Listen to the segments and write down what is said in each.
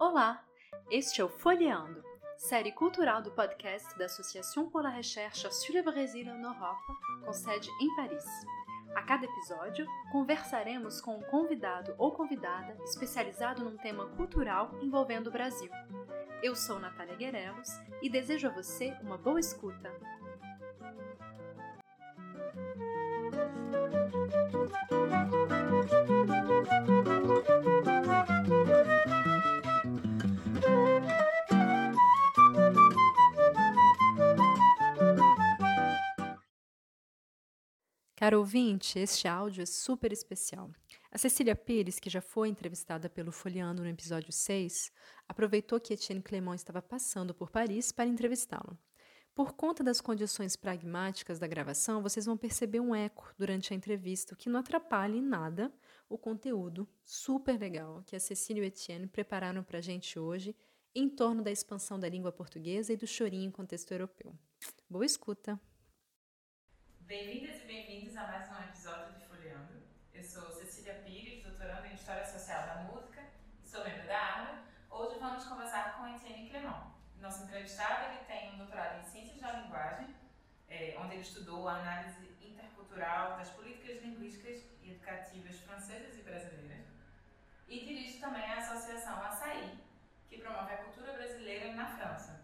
Olá, este é o Folheando, série cultural do podcast da Associação pour la Recherche sur le Brésil en Europe, com sede em Paris. A cada episódio, conversaremos com um convidado ou convidada especializado num tema cultural envolvendo o Brasil. Eu sou Natália Guerelos e desejo a você uma boa escuta. Caro ouvinte, este áudio é super especial. A Cecília Pires, que já foi entrevistada pelo Folheando no episódio 6, aproveitou que Etienne Clément estava passando por Paris para entrevistá-lo. Por conta das condições pragmáticas da gravação, vocês vão perceber um eco durante a entrevista, que não atrapalha em nada o conteúdo super legal que a Cecília e Etienne prepararam para a gente hoje em torno da expansão da língua portuguesa e do chorinho em contexto europeu. Boa escuta! Bem-vindas e bem-vindos a mais um episódio de Folheando. Eu sou Cecília Pires, doutoranda em História Social da Música sou membro da ARDA. Hoje vamos conversar com Etienne Clément. Nosso entrevistado ele tem um doutorado em Ciências da Linguagem, é, onde ele estudou a análise intercultural das políticas linguísticas e educativas francesas e brasileiras e dirige também a Associação Açaí, que promove a cultura brasileira na França.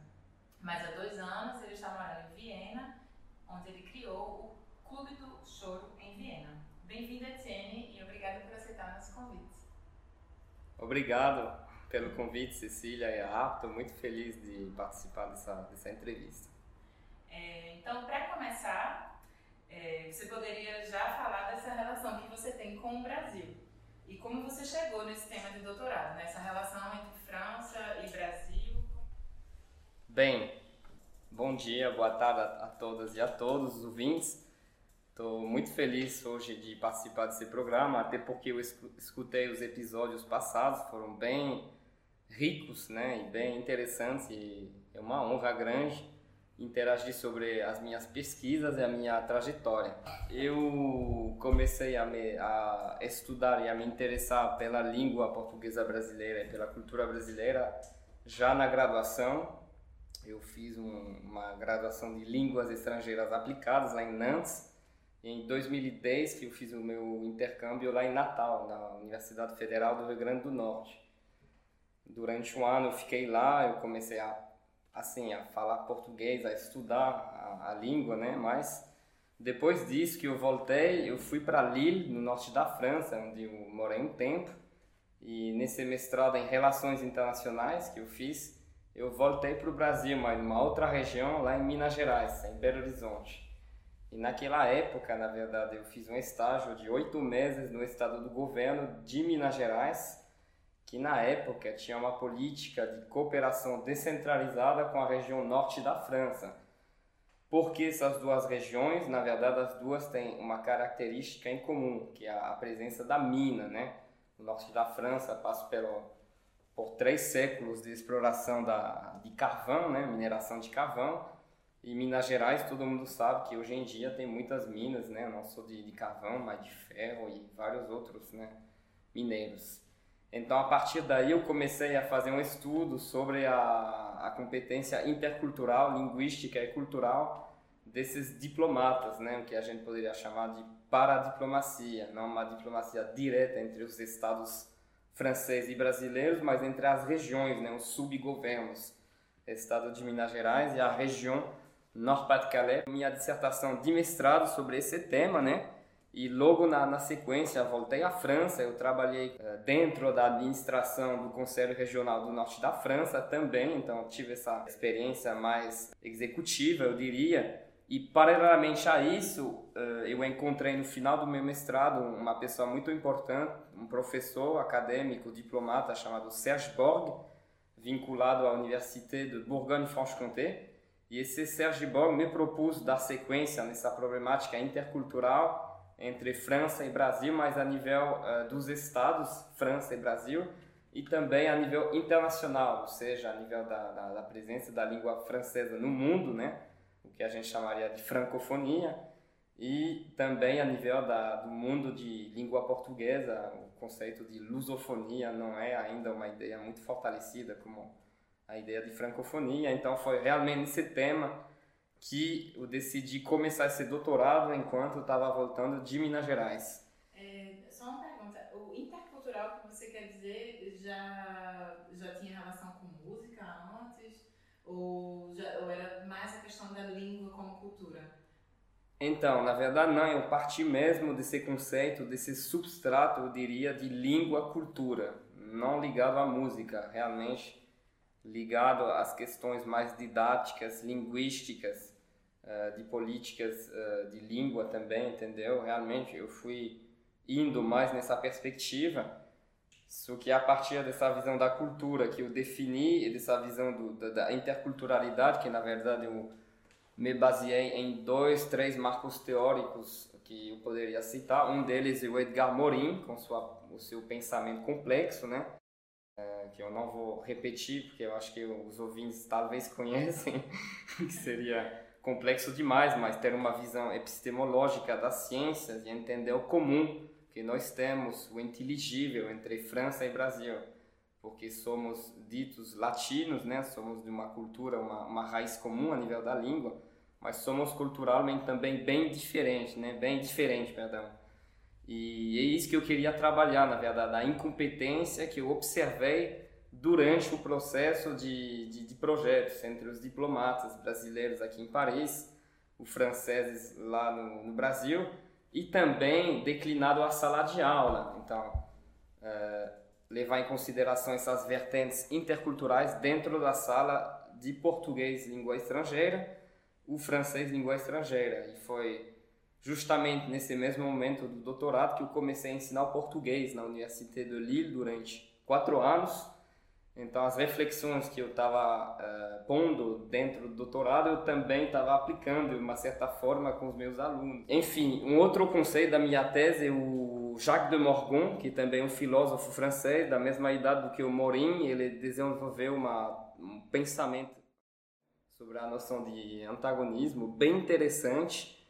Mas há dois anos ele está morando em Viena onde ele criou o Clube do Choro em Viena. Bem-vindo, Etienne, e obrigado por aceitar nosso convite. Obrigado pelo convite, Cecília e a Estou muito feliz de participar dessa, dessa entrevista. É, então, para começar, é, você poderia já falar dessa relação que você tem com o Brasil e como você chegou nesse tema de doutorado, nessa relação entre França e Brasil? Bem, Bom dia, boa tarde a, todas e a todos os ouvintes. Estou muito feliz hoje de participar desse programa, até porque eu escutei os episódios passados, foram bem ricos né, e bem interessantes, e é uma honra grande interagir sobre as minhas pesquisas e a minha trajetória. Eu comecei a, me, a estudar e a me interessar pela língua portuguesa brasileira e pela cultura brasileira já na graduação, eu fiz um, uma graduação de línguas estrangeiras aplicadas lá em Nantes. Em 2010 que eu fiz o meu intercâmbio lá em Natal, na Universidade Federal do Rio Grande do Norte. Durante um ano eu fiquei lá, eu comecei a assim a falar português, a estudar a, a língua, né? Mas depois disso que eu voltei, eu fui para Lille, no norte da França, onde eu morei um tempo. E nesse mestrado em Relações Internacionais que eu fiz, eu voltei para o Brasil, mas numa outra região, lá em Minas Gerais, em Belo Horizonte. E naquela época, na verdade, eu fiz um estágio de oito meses no estado do governo de Minas Gerais, que na época tinha uma política de cooperação descentralizada com a região norte da França. Porque essas duas regiões, na verdade, as duas têm uma característica em comum, que é a presença da mina, né? O norte da França passa pelo por três séculos de exploração da, de carvão, né, mineração de carvão. E Minas Gerais, todo mundo sabe que hoje em dia tem muitas minas, né, não só de, de carvão, mas de ferro e vários outros né, mineiros. Então, a partir daí, eu comecei a fazer um estudo sobre a, a competência intercultural, linguística e cultural desses diplomatas, né, o que a gente poderia chamar de paradiplomacia, não uma diplomacia direta entre os estados francês e brasileiros, mas entre as regiões, né, os subgovernos, Estado de Minas Gerais e a região Nord-Pas-de-Calais. Minha dissertação de mestrado sobre esse tema, né? E logo na, na sequência voltei à França, eu trabalhei uh, dentro da administração do Conselho Regional do Norte da França também, então tive essa experiência mais executiva, eu diria. E paralelamente a isso, eh, eu encontrei no final do meu mestrado uma pessoa muito importante, um professor acadêmico, diplomata chamado Serge Borg, vinculado à Université de Bourgogne-Franche-Comté. E esse Serge Borg me propôs dar sequência nessa problemática intercultural entre França e Brasil, mas a nível uh, dos estados, França e Brasil. e também a nível internacional, ou seja, a nível da, da, da presença da língua francesa no mundo, né? o que a gente chamaria de francofonia, e também a nível da, do mundo de língua portuguesa, o conceito de lusofonia não é ainda uma ideia muito fortalecida como a ideia de francofonia, então foi realmente esse tema que eu decidi começar esse doutorado enquanto estava voltando de Minas Gerais. É, só uma pergunta, o intercultural que você quer dizer já, já tinha relação com música antes? Ou, já, ou era mais a questão da língua como cultura? Então, na verdade não, eu parti mesmo desse conceito, desse substrato, eu diria, de língua-cultura, não ligado à música, realmente ligado às questões mais didáticas, linguísticas, eh, de políticas eh, de língua também, entendeu? Realmente eu fui indo mais nessa perspectiva, só que a partir dessa visão da cultura que eu defini, dessa visão do, da, da interculturalidade, que na verdade eu me baseei em dois, três marcos teóricos que eu poderia citar. Um deles é o Edgar Morin, com sua, o seu pensamento complexo, né? Que eu não vou repetir, porque eu acho que os ouvintes talvez conhecem, que seria complexo demais, mas ter uma visão epistemológica das ciências e entender o comum que nós temos, o inteligível entre França e Brasil, porque somos ditos latinos, né? Somos de uma cultura, uma, uma raiz comum a nível da língua, mas somos culturalmente também bem diferentes, né? Bem diferente, perdão. E é isso que eu queria trabalhar, na verdade, a incompetência que eu observei durante o processo de, de, de projetos entre os diplomatas brasileiros aqui em Paris, os franceses lá no, no Brasil, e também declinado à sala de aula. Então, é, levar em consideração essas vertentes interculturais dentro da sala de português língua estrangeira, o francês língua estrangeira. E foi justamente nesse mesmo momento do doutorado que eu comecei a ensinar o português na Université de Lille durante quatro anos. Então, as reflexões que eu estava uh, pondo dentro do doutorado, eu também estava aplicando de uma certa forma com os meus alunos. Enfim, um outro conceito da minha tese é o Jacques de Morgon, que também é um filósofo francês, da mesma idade do que o Morin, ele desenvolveu uma, um pensamento sobre a noção de antagonismo bem interessante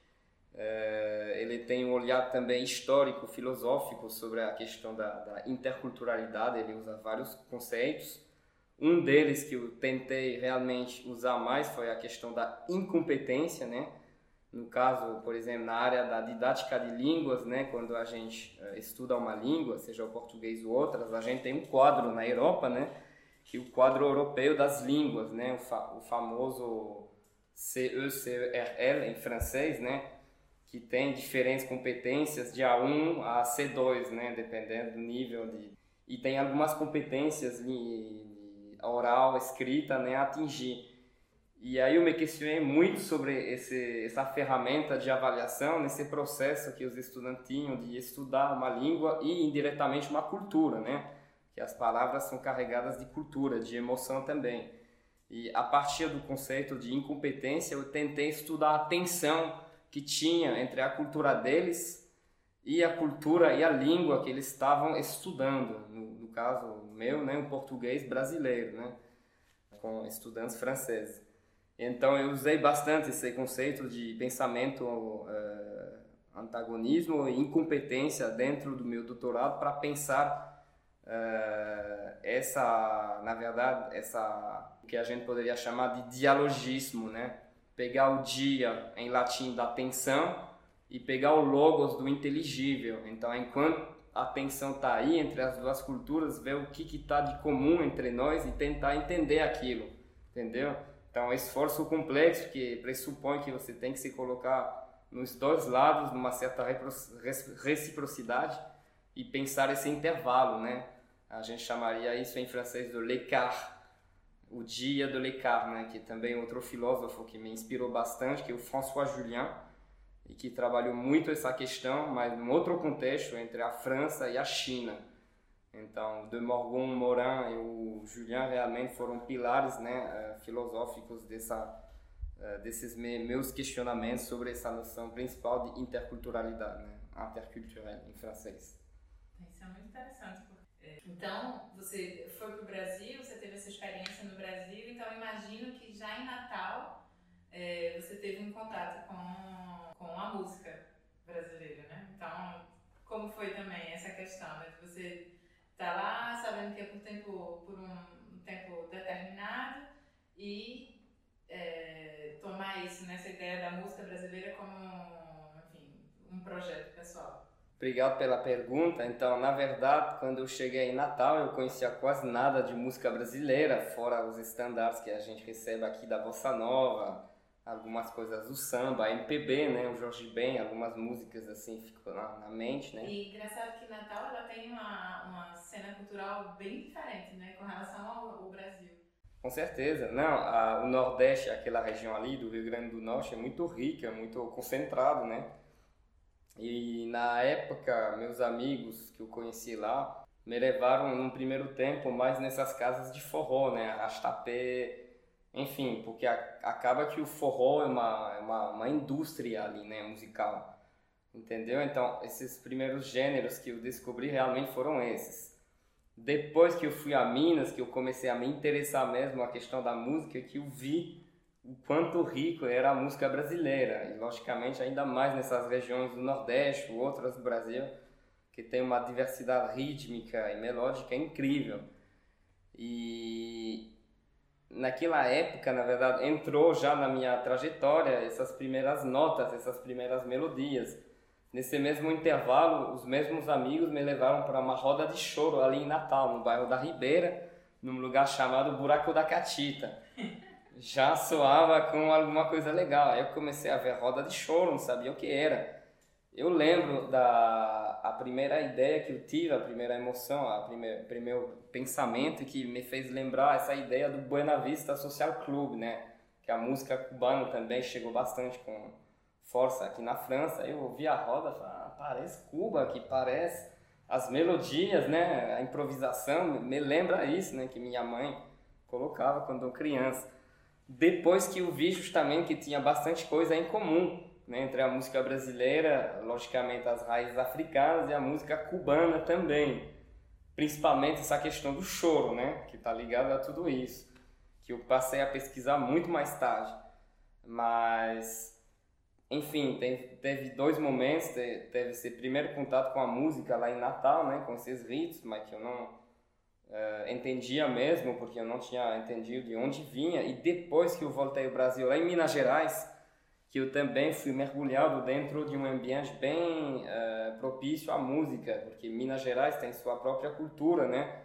ele tem um olhar também histórico, filosófico sobre a questão da, da, interculturalidade. Ele usa vários conceitos. Um deles que eu tentei realmente usar mais foi a questão da incompetência, né? No caso, por exemplo, na área da didática de línguas, né? Quando a gente uh, estuda uma língua, seja o português ou outras, a gente tem um quadro na Europa, né? Que é o quadro europeu das línguas, né? O, fa o famoso CECRL em francês, né? Que tem diferentes competências de A1 a C2, né, dependendo do nível de e tem algumas competências de, oral, escrita, né, a atingir. E aí eu me questionei muito sobre esse, essa ferramenta de avaliação nesse processo que os estudantes tinham de estudar uma língua e indiretamente uma cultura, né? Que as palavras são carregadas de cultura, de emoção também. E a partir do conceito de incompetência, eu tentei estudar a atenção que tinha entre a cultura deles e a cultura e a língua que eles estavam estudando. No, no caso meu, né, o português brasileiro, né, com estudantes franceses. Então eu usei bastante esse conceito de pensamento uh, antagonismo e incompetência dentro do meu doutorado para pensar uh, essa, na verdade, essa que a gente poderia chamar de dialogismo, né? Pegar o dia em latim da atenção e pegar o logos do inteligível. Então, enquanto a atenção está aí entre as duas culturas, ver o que está de comum entre nós e tentar entender aquilo, entendeu? Então, é um esforço complexo que pressupõe que você tem que se colocar nos dois lados, numa certa reciprocidade e pensar esse intervalo, né? A gente chamaria isso em francês de l'écart, o dia do Descartes, né, que também é outro filósofo que me inspirou bastante, que é o François Julien, e que trabalhou muito essa questão, mas em outro contexto, entre a França e a China. Então, de Morgon, Morin e o Julien realmente foram pilares né, eh, filosóficos dessa, eh, desses meus questionamentos sobre essa noção principal de interculturalidade, né, interculturel em francês. Isso é muito interessante, então, você foi para o Brasil, você teve essa experiência no Brasil, então imagino que já em Natal é, você teve um contato com, com a música brasileira, né? Então, como foi também essa questão né, de você estar tá lá sabendo que é por, tempo, por um, tempo determinado e é, tomar isso, né, ideia da música brasileira como enfim, um projeto pessoal? Obrigado pela pergunta. Então, na verdade, quando eu cheguei em Natal, eu conhecia quase nada de música brasileira, fora os estandartes que a gente recebe aqui da Bossa Nova, algumas coisas do samba, MPB, né, o Jorge Ben, algumas músicas assim ficam na, na, mente, né? E engraçado que Natal ela tem uma, uma cena cultural bem diferente, né, com relação ao, ao Brasil. Com certeza, não, a, o Nordeste, aquela região ali do Rio Grande do Norte é muito rica, muito concentrado, né? E na época, meus amigos que eu conheci lá me levaram num primeiro tempo mais nessas casas de forró, né? Arrastapé, enfim, porque a, acaba que o forró é uma, é uma, uma indústria ali, né? Musical, entendeu? Então, esses primeiros gêneros que eu descobri realmente foram esses. Depois que eu fui a Minas, que eu comecei a me interessar mesmo a questão da música, que eu vi o quanto rico era a música brasileira e logicamente ainda mais nessas regiões do Nordeste ou outras do Brasil que tem uma diversidade rítmica e melódica incrível. E naquela época na verdade entrou já na minha trajetória essas primeiras notas essas primeiras melodias. Nesse mesmo intervalo os mesmos amigos me levaram para uma roda de choro ali em Natal no bairro da Ribeira num lugar chamado Buraco da Catita já soava com alguma coisa legal. Aí eu comecei a ver roda de choro, não sabia o que era. Eu lembro da a primeira ideia que eu tive, a primeira emoção, a primeiro, primeiro pensamento que me fez lembrar essa ideia do Buena Vista Social Club, né? Que a música cubana também chegou bastante com força aqui na França. Eu ouvi a roda falei, ah, parece Cuba, que parece as melodias, né? A improvisação me lembra isso, né? Que minha mãe colocava quando criança depois que eu vi justamente que tinha bastante coisa em comum né, entre a música brasileira, logicamente as raízes africanas, e a música cubana também. Principalmente essa questão do choro, né, que está ligada a tudo isso, que eu passei a pesquisar muito mais tarde. Mas, enfim, teve, teve dois momentos, teve esse primeiro contato com a música lá em Natal, né, com esses ritos, mas que eu não uh, entendia mesmo, porque eu não tinha entendido de onde vinha. E depois que eu voltei ao Brasil, lá em Minas Gerais, que eu também fui mergulhado dentro de um ambiente bem uh, propício à música, porque Minas Gerais tem sua própria cultura, né?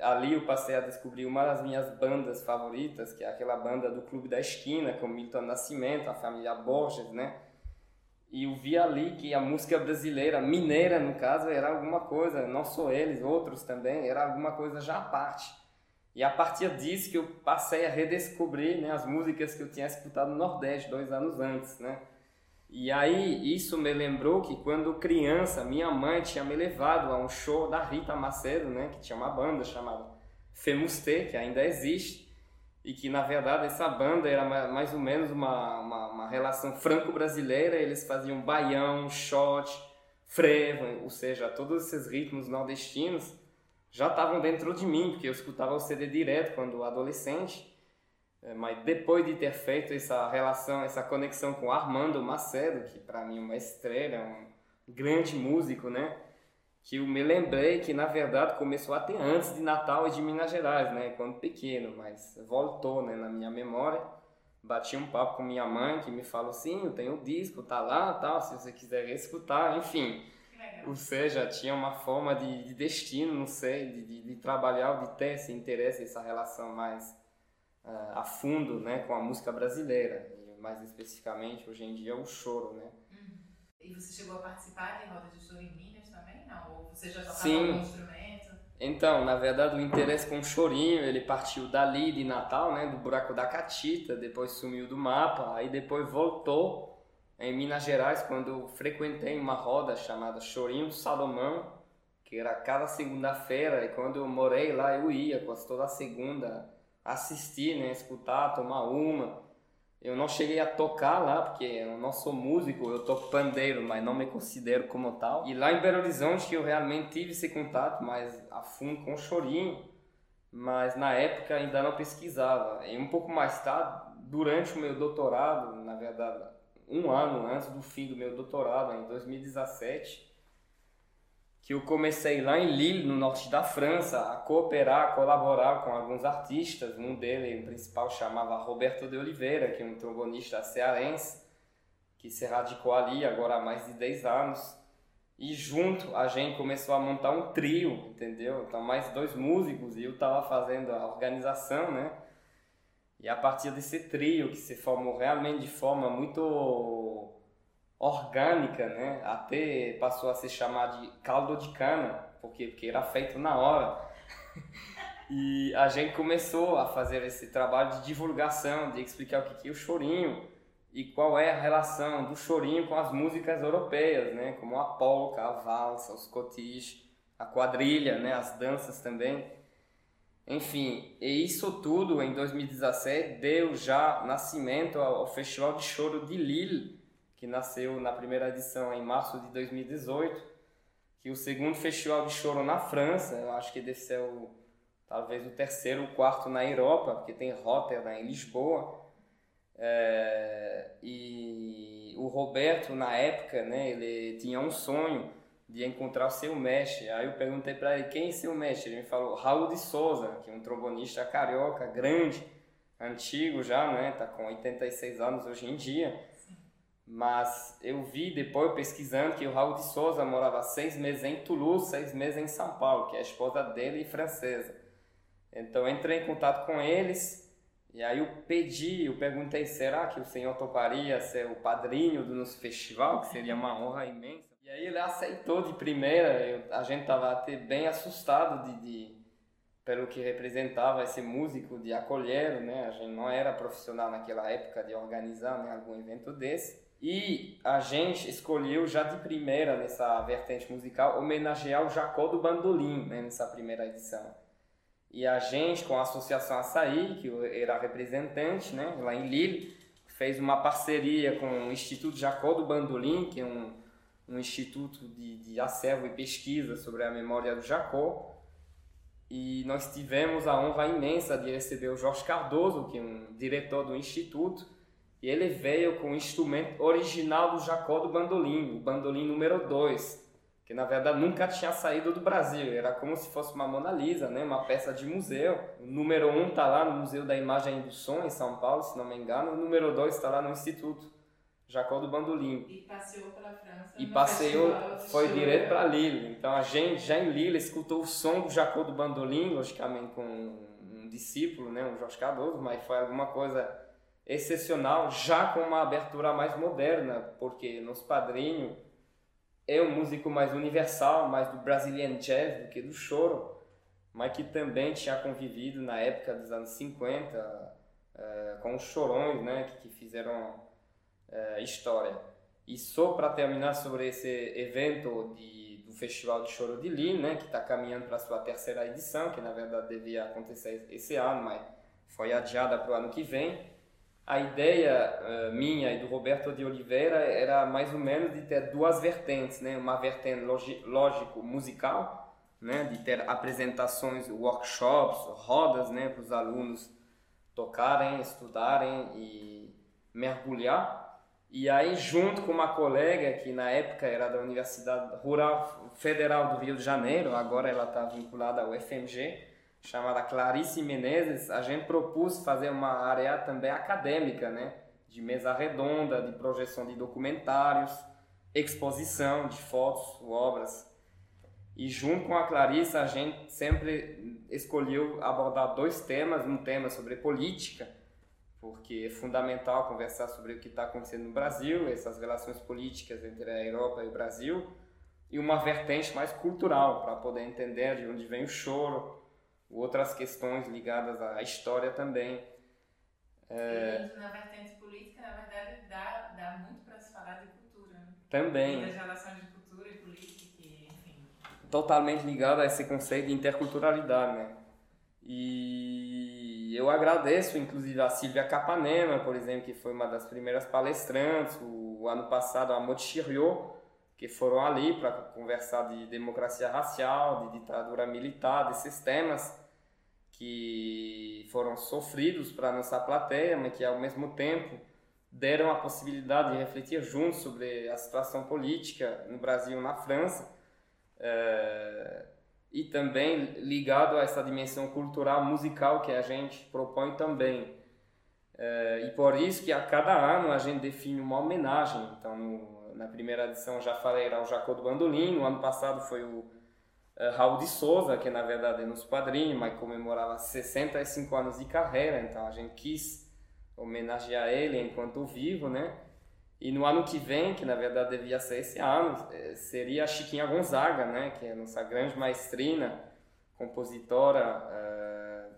Ali eu passei a descobrir uma das minhas bandas favoritas, que é aquela banda do Clube da Esquina, com Milton Nascimento, a família Borges, né? E eu vi ali que a música brasileira, mineira no caso, era alguma coisa, não só eles, outros também, era alguma coisa já à parte. E a partir disso que eu passei a redescobrir né, as músicas que eu tinha escutado no Nordeste dois anos antes, né? E aí isso me lembrou que quando criança, minha mãe tinha me levado a um show da Rita Macedo, né? Que tinha uma banda chamada Femuste, que ainda existe e que na verdade essa banda era mais ou menos uma, uma, uma relação franco-brasileira, eles faziam baião, shot, frevo, ou seja, todos esses ritmos nordestinos já estavam dentro de mim, porque eu escutava o CD direto quando adolescente, é, mas depois de ter feito essa relação, essa conexão com Armando Macedo, que para mim é uma estrela, um grande músico, né? Que eu me lembrei que na verdade começou até antes de Natal e de Minas Gerais, né, quando pequeno, mas voltou, né, na minha memória. Bati um papo com minha mãe que me falou sim, eu tenho o disco, tá lá, tal, se você quiser escutar, enfim. Ou seja, tinha uma forma de, de destino, não sei, de, de, de, trabalhar, de ter esse interesse, essa relação mais uh, a fundo, né, com a música brasileira, e mais especificamente hoje em dia o choro, né. Uhum. E você chegou a participar de roda de choro em Minas? Ou você já tocava Sim. algum instrumento? Então, na verdade, o interesse com o chorinho, ele partiu dali de Natal, né, do buraco da Catita, depois sumiu do mapa, aí depois voltou em Minas Gerais, quando frequentei uma roda chamada Chorinho do Salomão, que era cada segunda-feira, e quando eu morei lá, eu ia quase toda segunda assistir, né, escutar, tomar uma. Eu não cheguei a tocar lá, porque eu não sou músico, eu toco pandeiro, mas não me considero como tal. E lá em Belo Horizonte eu realmente tive esse contato mais a fundo com o chorinho, mas na época ainda não pesquisava. E um pouco mais tarde, durante o meu doutorado, na verdade, um ano antes do fim do meu doutorado, em 2017, que eu comecei lá em Lille, no norte da França, a cooperar, a colaborar com alguns artistas. Um deles, o principal, chamava Roberto de Oliveira, que é um trombonista cearense, que se radicou ali agora há mais de 10 anos. E junto a gente começou a montar um trio, entendeu? Então, mais dois músicos e eu estava fazendo a organização, né? E a partir desse trio que se formou realmente de forma muito orgânica, né? Até passou a se chamar de caldo de cana, porque, porque era feito na hora. e a gente começou a fazer esse trabalho de divulgação, de explicar o que é o chorinho e qual é a relação do chorinho com as músicas europeias, né? Como a polca, a valsa, os cotis, a quadrilha, né? As danças também. Enfim, e isso tudo em 2017 deu já nascimento ao Festival de Choro de Lille, que nasceu na primeira edição em março de 2018, que o segundo festival de choro na França, eu acho que deve ser o, talvez o terceiro ou quarto na Europa, porque tem Rotterdam em Lisboa. É, e o Roberto, na época, né, ele tinha um sonho de encontrar o seu mestre. Aí eu perguntei para ele quem é seu mestre. Ele me falou Raul de Souza, que é um trombonista carioca, grande, antigo já, né? Tá com 86 anos hoje em dia. Mas eu vi depois pesquisando que o Raul de Souza morava seis meses em Toulouse, seis meses em São Paulo, que é a esposa dele e francesa. Então entrei em contato com eles e aí eu pedi, eu perguntei, será que o senhor toparia ser o padrinho do nosso festival, que seria uma honra imensa? E aí ele aceitou de primeira, eu, a gente estava até bem assustado de, de, pelo que representava esse músico de acolher, né? A gente não era profissional naquela época de organizar né, algum evento desse. E a gente escolheu já de primeira nessa vertente musical homenagear o Jacó do Bandolim, né, nessa primeira edição. E a gente, com a Associação Açaí, que era representante né, lá em Lille, fez uma parceria com o Instituto Jacó do Bandolim, que é um, um instituto de, de acervo e pesquisa sobre a memória do Jacó. E nós tivemos a honra imensa de receber o Jorge Cardoso, que é um diretor do instituto, e ele veio com o instrumento original do Jacó do bandolim, o bandolim número 2, que na verdade nunca tinha saído do Brasil, era como se fosse uma Mona Lisa, né? uma peça de museu. O número 1 um está lá no Museu da Imagem e do Som, em São Paulo, se não me engano, o número 2 está lá no Instituto Jacó do Bandolim. E passeou pela França. E passeou, foi direto para Lille. Então a gente já em Lille escutou o som do Jacó do Bandolim, logicamente com um discípulo, né, o Jorge Cardoso, mas foi alguma coisa excepcional, já com uma abertura mais moderna, porque nos padrinho é um músico mais universal, mais do Brazilian Jazz do que do choro, mas que também tinha convivido na época dos anos 50 uh, eh, com os chorões, né, que, que fizeram uh, história. E só para terminar sobre esse evento de, do Festival de Choro de Lille, né, que está caminhando para sua terceira edição, que na verdade devia acontecer esse ano, mas foi adiada para o ano que vem a ideia uh, minha e do Roberto de Oliveira era mais ou menos de ter duas vertentes, né? Uma vertente lógico musical, né? De ter apresentações, workshops, rodas, né? Para os alunos tocarem, estudarem e mergulhar. E aí junto com uma colega que na época era da Universidade Rural Federal do Rio de Janeiro, agora ela está vinculada ao FMG chamada Clarice Menezes, a gente propôs fazer uma área também acadêmica, né? De mesa redonda, de projeção de documentários, exposição de fotos, obras. E junto com a Clarice, a gente sempre escolheu abordar dois temas, um tema sobre política, porque é fundamental conversar sobre o que está acontecendo no Brasil, essas relações políticas entre a Europa e o Brasil, e uma vertente mais cultural, para poder entender de onde vem o choro, outras questões ligadas à história também. É... E na vertente política, na verdade, dá, dá muito para se falar de cultura. Né? Também. E das relações de cultura e política, e, enfim. Totalmente ligado a esse conceito de interculturalidade, né? E eu agradeço, inclusive, a Silvia Capanema, por exemplo, que foi uma das primeiras palestrantes, o, ano passado a Mochirio, que foram ali para conversar de democracia racial, de ditadura militar, desses temas que foram sofridos para nossa plateia, mas que ao mesmo tempo deram a possibilidade de refletir juntos sobre a situação política no Brasil e na França. É, e também ligado a essa dimensão cultural musical que a gente propõe também. É, e por isso que a cada ano a gente define uma homenagem. Então, no, na primeira edição já falei era o Jacó do Bandolim, no ano passado foi o uh, Raul de Souza, que na verdade é nosso padrinho, mas comemorava 65 anos de carreira, então a gente quis homenagear ele enquanto vivo, né? E no ano que vem, que na verdade devia ser esse ano, eh, seria a Chiquinha Gonzaga, né? Que é nossa grande maestrina, compositora, uh,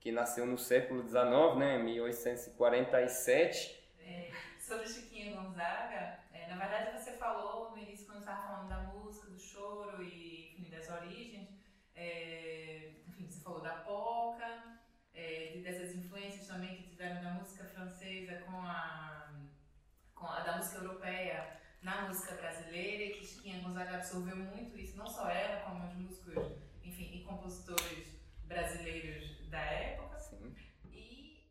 que nasceu no século XIX, né? 1847. É, sobre Chiquinha Gonzaga, é, na verdade você falou no início, quando estava falando da música, do choro e enfim, das origens, é, enfim, você falou da polca, é, dessas influências também que tiveram da música francesa com a, com a da música europeia na música brasileira e que Chiquinha Gonzaga absorveu muito isso, não só ela, como os músicos, enfim, e compositores brasileiros da época. Sim. E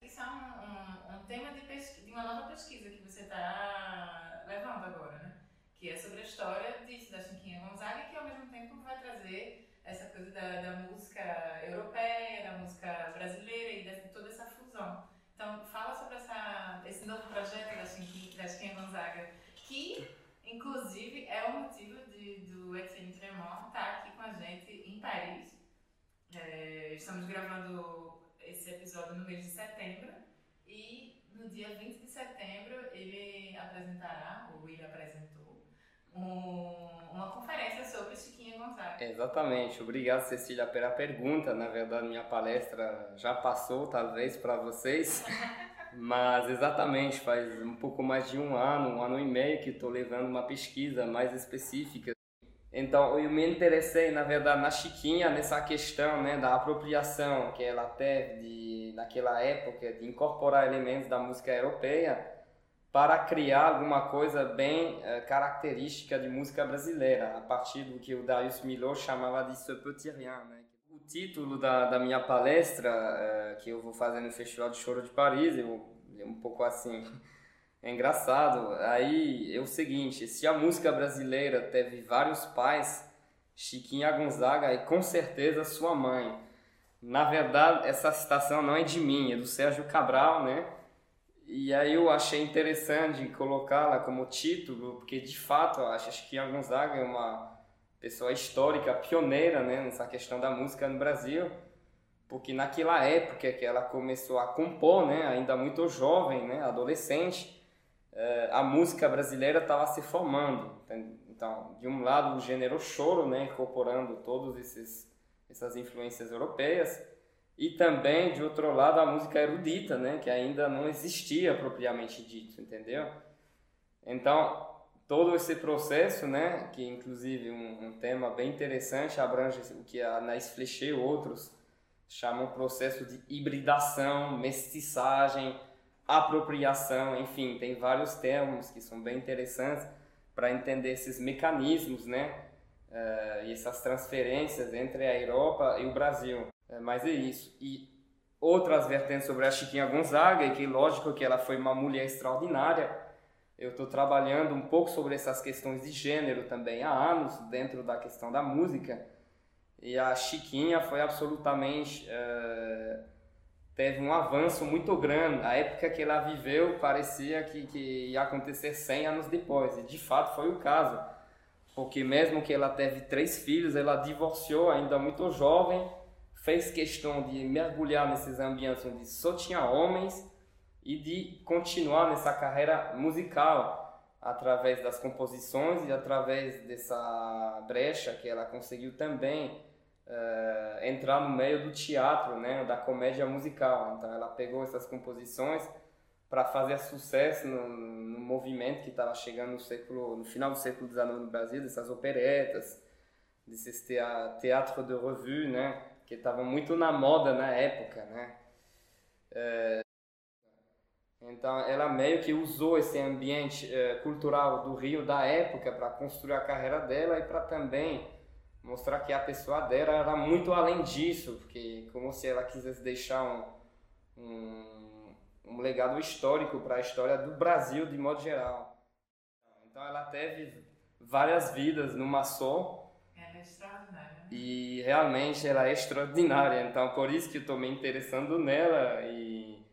isso é um, um, um tema de, pesquisa, de uma nova pesquisa que você está levando agora, né? Que é sobre a história disso, da Chiquinha Gonzaga e que ao mesmo tempo vai trazer essa coisa da, da música europeia, da música brasileira e de toda essa fusão. Então, fala sobre essa, esse novo projeto da Chiquinha, da Gonzaga, que, inclusive, é o motivo de, do Etienne Tremont estar aqui com a gente em Paris. É, estamos gravando esse episódio no mês de setembro e no dia 20 de setembro ele apresentará, ou ele apresentou, um, uma conferência sobre Exatamente. Obrigado, Cecília, pela pergunta. Na verdade, minha palestra já passou, talvez, para vocês. Mas exatamente, faz um pouco mais de um ano, um ano e meio que estou levando uma pesquisa mais específica. Então, eu me interessei, na verdade, na Chiquinha, nessa questão né, da apropriação que ela teve de, naquela época de incorporar elementos da música europeia para criar alguma coisa bem uh, característica de música brasileira, a partir do que o Darius Milhaud chamava de ce petit rien. Né? O título da, da minha palestra, uh, que eu vou fazer no Festival de Choro de Paris, eu, é um pouco assim, é engraçado. Aí é o seguinte, se a música brasileira teve vários pais, Chiquinha Gonzaga é com certeza sua mãe. Na verdade, essa citação não é de mim, é do Sérgio Cabral, né? E aí eu achei interessante colocá-la como título, porque de fato eu acho que a Gonzaga é uma pessoa histórica, pioneira né, nessa questão da música no Brasil, porque naquela época que ela começou a compor, né, ainda muito jovem, né, adolescente, eh, a música brasileira estava se formando. Então, de um lado o gênero choro, né, incorporando todas essas influências europeias, e também, de outro lado, a música erudita, né, que ainda não existia propriamente dito, entendeu? Então, todo esse processo, né, que inclusive um, um tema bem interessante, abrange o que a Anaïs Fleché e outros chamam processo de hibridação, mestiçagem, apropriação, enfim, tem vários termos que são bem interessantes para entender esses mecanismos, né, uh, e essas transferências entre a Europa e o Brasil. É, mas é isso. E outras vertentes sobre a Chiquinha Gonzaga, e que lógico que ela foi uma mulher extraordinária. Eu estou trabalhando um pouco sobre essas questões de gênero também há anos, dentro da questão da música. E a Chiquinha foi absolutamente. Uh, teve um avanço muito grande. A época que ela viveu parecia que, que ia acontecer 100 anos depois, e de fato foi o caso. Porque, mesmo que ela teve três filhos, ela divorciou ainda muito jovem fez questão de mergulhar nesses ambientes onde só tinha homens e de continuar nessa carreira musical através das composições e através dessa brecha que ela conseguiu também uh, entrar no meio do teatro, né, da comédia musical. Então ela pegou essas composições para fazer sucesso no, no movimento que estava chegando no século, no final do século XIX no Brasil, dessas operetas, desses teatro de revue, né? Que estava muito na moda na época, né? É, então ela meio que usou esse ambiente é, cultural do Rio da época para construir a carreira dela e para também mostrar que a pessoa dela era muito além disso, porque como se ela quisesse deixar um, um, um legado histórico para a história do Brasil de modo geral. Então ela teve várias vidas numa só. Ela é extraordinária. E realmente ela é extraordinária, então por isso que eu estou me interessando nela e,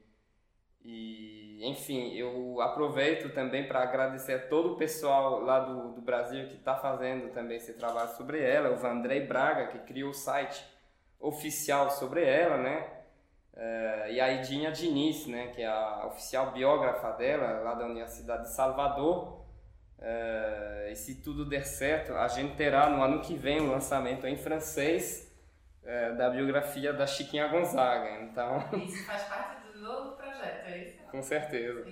e enfim, eu aproveito também para agradecer a todo o pessoal lá do, do Brasil que está fazendo também esse trabalho sobre ela, o Vandrei Braga, que criou o site oficial sobre ela, né? Uh, e a Idinha Diniz, né, que é a oficial biógrafa dela, lá da Universidade de Salvador, Uh, e se tudo der certo, a gente terá no ano que vem o um lançamento em francês uh, da biografia da Chiquinha Gonzaga. Então. Isso faz parte do novo projeto, é isso? Com certeza.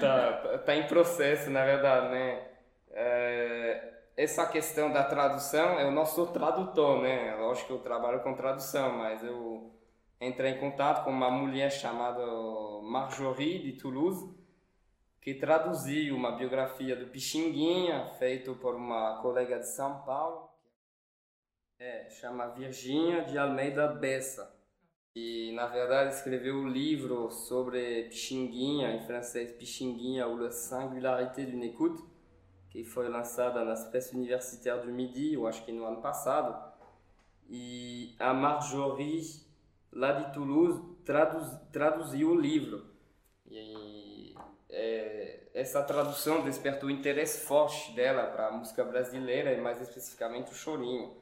Tá, tá em processo, na verdade, né? Uh, essa questão da tradução, eu não sou tradutor, né? Lógico que eu trabalho com tradução, mas eu entrei em contato com uma mulher chamada Marjorie de Toulouse que traduziu uma biografia do Pixinguinha, feito por uma colega de São Paulo, é, chama Virginia de Almeida Bessa. E, na verdade, escreveu o um livro sobre Pixinguinha, em francês, Pixinguinha ou La Singularité d'une écoute, que foi lançada na Presse Universitaire du Midi, eu acho que no ano passado. E a Marjorie, lá de Toulouse, traduz, traduziu o livro. E é, essa tradução despertou interesse forte dela para a música brasileira e mais especificamente o chorinho.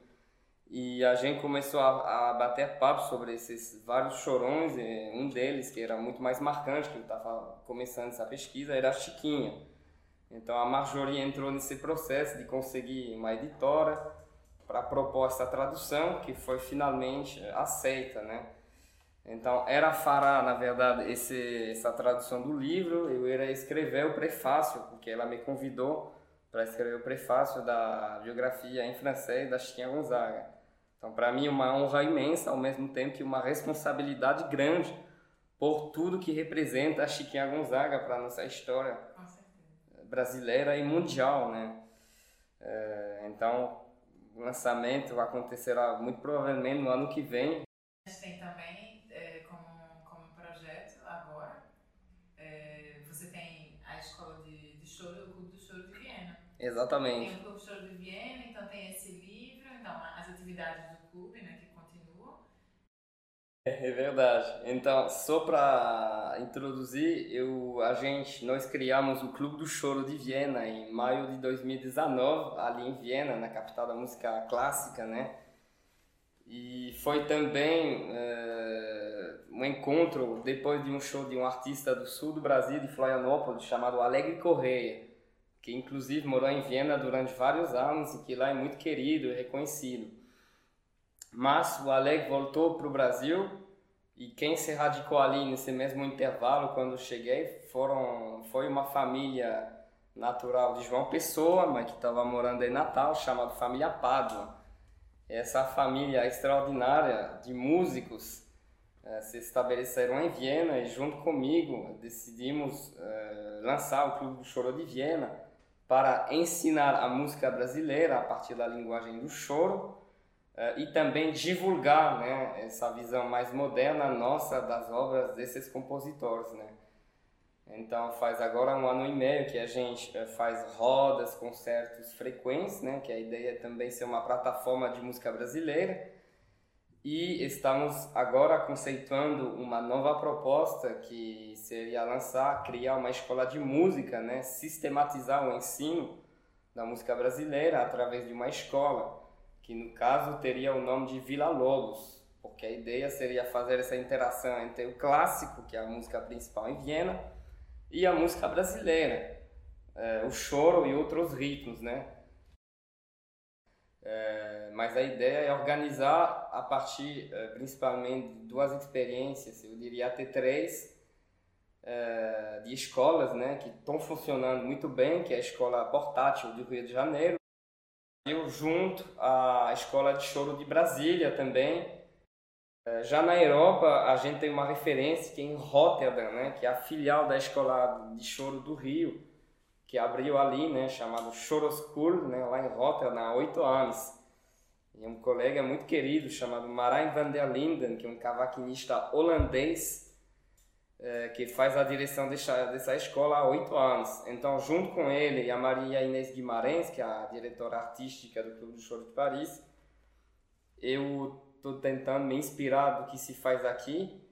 E a gente começou a, a bater papo sobre esses vários chorões, um deles que era muito mais marcante, que eu estava começando essa pesquisa, era a Chiquinha. Então a Marjorie entrou nesse processo de conseguir uma editora para propor essa tradução, que foi finalmente aceita, né? Então, era fará, na verdade, esse, essa tradução do livro, eu ia escrever o prefácio, porque ela me convidou para escrever o prefácio da biografia em francês da Chiquinha Gonzaga. Então, para mim, uma honra imensa, ao mesmo tempo que uma responsabilidade grande por tudo que representa a Chiquinha Gonzaga para a nossa história brasileira e mundial, né? É, então, o lançamento acontecerá muito provavelmente no ano que vem. Tem também Exatamente. Tem o Clube Choro de Viena, então tem esse livro, então as atividades do clube, né, que continuam. É, é verdade. Então, só para introduzir, eu, a gente, nós criamos o Clube do Choro de Viena em maio de 2019, ali em Viena, na capital da música clássica, né? E foi também é, um encontro depois de um show de um artista do sul do Brasil, de Florianópolis, chamado Alegre Correia que inclusive morou em Viena durante vários anos e que lá é muito querido e reconhecido. Mas o Alec voltou para o Brasil e quem se radicou ali nesse mesmo intervalo quando cheguei foram foi uma família natural de João Pessoa, mas que estava morando em Natal, chamada família Pádua. Essa família extraordinária de músicos eh, se estabeleceram em Viena e junto comigo decidimos eh, lançar o Clube do Choro de Viena para ensinar a música brasileira a partir da linguagem do choro uh, e também divulgar né, essa visão mais moderna nossa das obras desses compositores. Né? Então faz agora um ano e meio que a gente uh, faz rodas, concertos frequentes, né, que a ideia é também ser uma plataforma de música brasileira e estamos agora conceituando uma nova proposta que seria lançar, criar uma escola de música, né? sistematizar o ensino da música brasileira através de uma escola, que no caso teria o nome de Vila Lobos, porque a ideia seria fazer essa interação entre o clássico, que é a música principal em Viena, e a música brasileira, é, o choro e outros ritmos, né? É, mas a ideia é organizar a partir é, principalmente de duas experiências, eu diria até três, é, de escolas né, que estão funcionando muito bem, que é a Escola Portátil do Rio de Janeiro, eu junto à Escola de Choro de Brasília também, É, já na Europa, a gente tem uma referência que é em Rotterdam, né, que é a filial da Escola de Choro do Rio, que abriu ali, né, chamado Choroschool, né, lá em Rotterdam, há oito anos. E um colega muito querido chamado Marijn van der Linden, que é um cavaquinista holandês, é, que faz a direção dessa, dessa escola há oito anos. Então, junto com ele e a Maria Inês Guimarães, que é a diretora artística do Clube do Choro de Paris, eu estou tentando me inspirar do que se faz aqui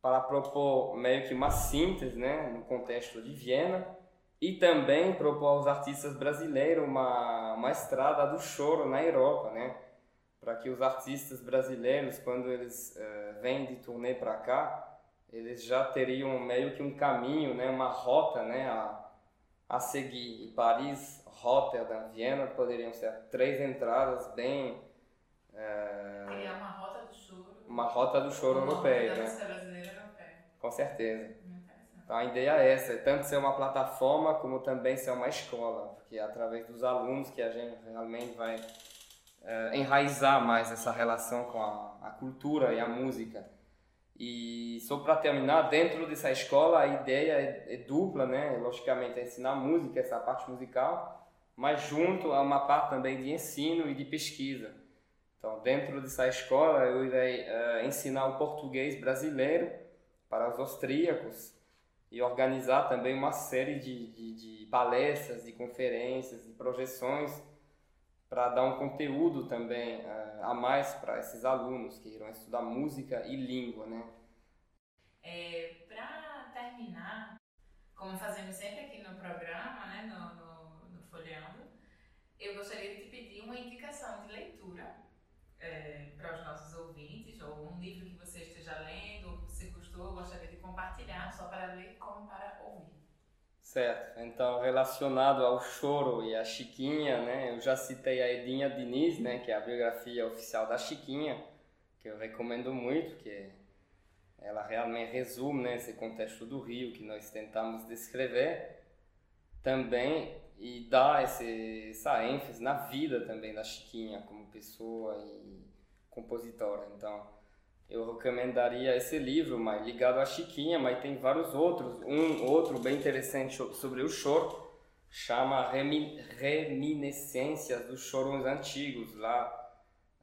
para propor meio que uma síntese né, no contexto de Viena e também propor aos artistas brasileiros uma, uma estrada do choro na Europa, né? Para que os artistas brasileiros, quando eles uh, vêm de turnê para cá, eles já teriam meio que um caminho, né? Uma rota, né? A, a seguir. E Paris, Rotterdam, Viena poderiam ser três entradas bem é... Criar uma rota do choro. Uma rota do choro uma europeia, né? brasileira europeia. Com certeza. Então a ideia é essa, é tanto ser uma plataforma como também ser uma escola, porque é através dos alunos que a gente realmente vai é, enraizar mais essa relação com a, a cultura e a música. E só para terminar, dentro dessa escola a ideia é, é, dupla, né? Logicamente é ensinar música, essa parte musical, mas junto a uma parte também de ensino e de pesquisa. Então, dentro dessa escola, eu irei uh, ensinar o português brasileiro para os austríacos e organizar também uma série de, de, de palestras, de conferências, de projeções para dar um conteúdo também uh, a mais para esses alunos que irão estudar música e língua, né? É, para terminar, como fazemos sempre aqui no programa, né, no, no, no Folheando, eu gostaria de te pedir uma indicação de leitura é, para os nossos ouvintes, ou um livro que você esteja lendo, gostou, gostaria de compartilhar, só para ler como para ouvir. Certo, então relacionado ao choro e à Chiquinha, né, eu já citei a Edinha Diniz, né, que é a biografia oficial da Chiquinha, que eu recomendo muito, que ela realmente resume né, esse contexto do Rio que nós tentamos descrever. Também e dá esse, essa ênfase na vida também da Chiquinha como pessoa e compositora. Então, eu recomendaria esse livro, mas ligado à Chiquinha, mas tem vários outros. Um outro bem interessante sobre o choro chama Reminiscências dos Chorões Antigos, lá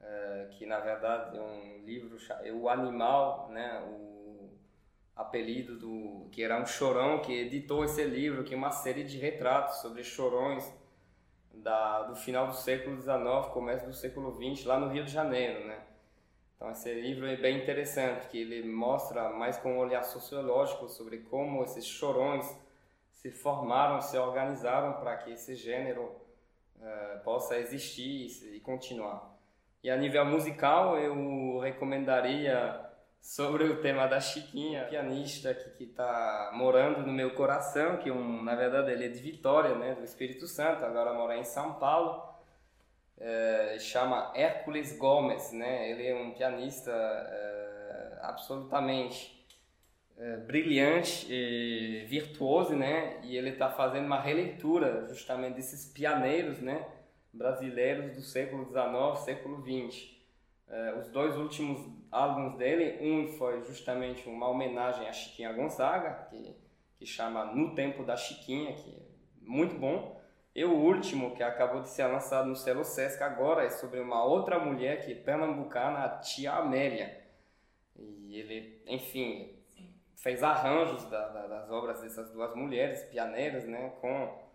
é, que na verdade é um livro, é o animal, né, o apelido do que era um chorão que editou esse livro, que é uma série de retratos sobre chorões da, do final do século XIX, começo do século XX, lá no Rio de Janeiro, né? Então esse livro é bem interessante, que ele mostra mais com um olhar sociológico sobre como esses chorões se formaram, se organizaram para que esse gênero uh, possa existir e continuar. E a nível musical, eu recomendaria sobre o tema da Chiquinha, pianista que está morando no meu coração, que um, na verdade ele é de Vitória, né, do Espírito Santo, agora mora em São Paulo, é, chama Hércules Gomes, né, ele é um pianista é, absolutamente é, brilhante e virtuoso, né, e ele está fazendo uma releitura justamente desses pianeiros, né, brasileiros do século XIX, século XX. Os dois últimos álbuns dele, um foi justamente uma homenagem a Chiquinha Gonzaga, que, que chama No Tempo da Chiquinha, que é muito bom. E o último, que acabou de ser lançado no selo Sesc agora, é sobre uma outra mulher que é pernambucana, a tia Amélia. E ele, enfim, Sim. fez arranjos da, da, das obras dessas duas mulheres, pianeiras, né, com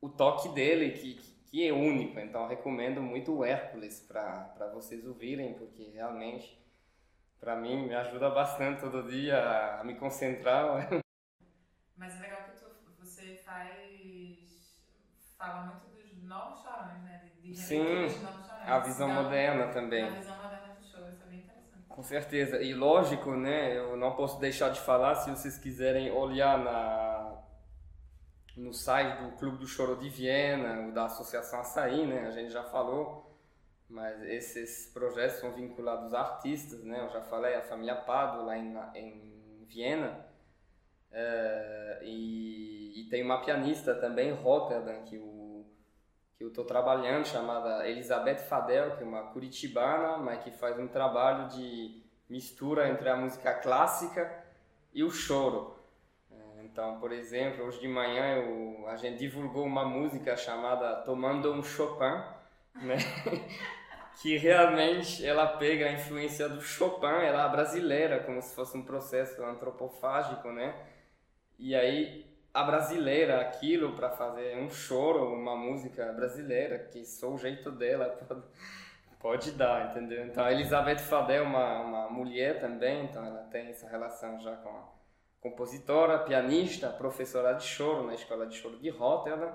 o toque dele, que, que é único. Então recomendo muito o Hércules para vocês ouvirem, porque realmente para mim me ajuda bastante todo dia a me concentrar. Mas é legal que tu, você faz fala muito dos novos chorões, né? De, de Sim, novos chorões. a visão então, moderna também. A visão moderna do show, isso é bem interessante. Com certeza. E lógico, né? Eu não posso deixar de falar se vocês quiserem olhar na no site do Clube do Choro de Viena, o da Associação Açaí, né? A gente já falou, mas esses projetos são vinculados a artistas, né? Eu já falei, a família Pado lá em, em Viena, é, e, e, tem uma pianista também, Rotterdam, que, o, eu estou trabalhando, chamada Elizabeth Fadel, que é uma curitibana, mas que faz um trabalho de mistura entre a música clássica e o choro. É, então, por exemplo, hoje de manhã eu, a gente divulgou uma música chamada Tomando um Chopin, né? que realmente ela pega a influência do Chopin, ela é brasileira, como se fosse um processo antropofágico, né? E aí a brasileira aquilo para fazer um choro, uma música brasileira, que só o jeito dela pode, pode dar, entendeu? Então a Elizabeth Fadel é uma, uma mulher também, então ela tem essa relação já com a compositora, pianista, professora de choro na Escola de Choro de Rotterdam,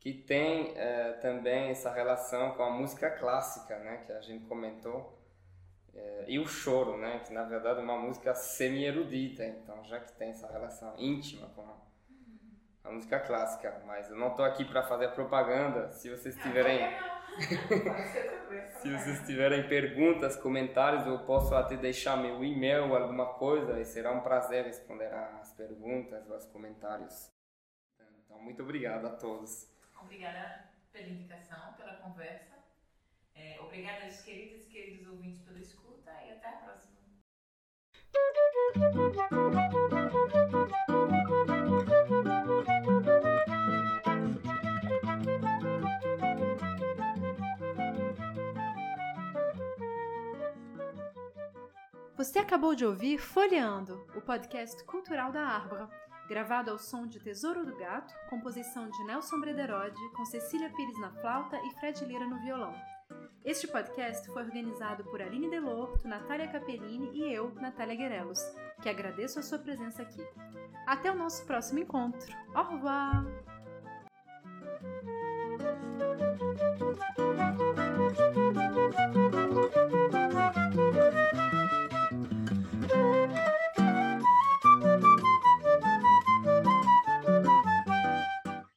que tem é, também essa relação com a música clássica, né, que a gente comentou, é, e o choro, né, que na verdade é uma música semi-erudita, então já que tem essa relação íntima com a, a música clássica, mas eu não estou aqui para fazer propaganda, se vocês tiverem... se vocês tiverem perguntas, comentários, eu posso até deixar meu e-mail, alguma coisa, e será um prazer responder as perguntas ou os comentários. Então, muito obrigado a todos. Obrigada pela indicação, pela conversa. É, obrigada aos queridos e queridos ouvintes pela escuta e até a próxima. Você acabou de ouvir Folheando, o podcast cultural da Árbora gravado ao som de Tesouro do Gato, composição de Nelson Brederode, com Cecília Pires na flauta e Fred Lira no violão. Este podcast foi organizado por Aline Delorto, Natália Capellini e eu, Natália Guerelos, que agradeço a sua presença aqui. Até o nosso próximo encontro. Au revoir!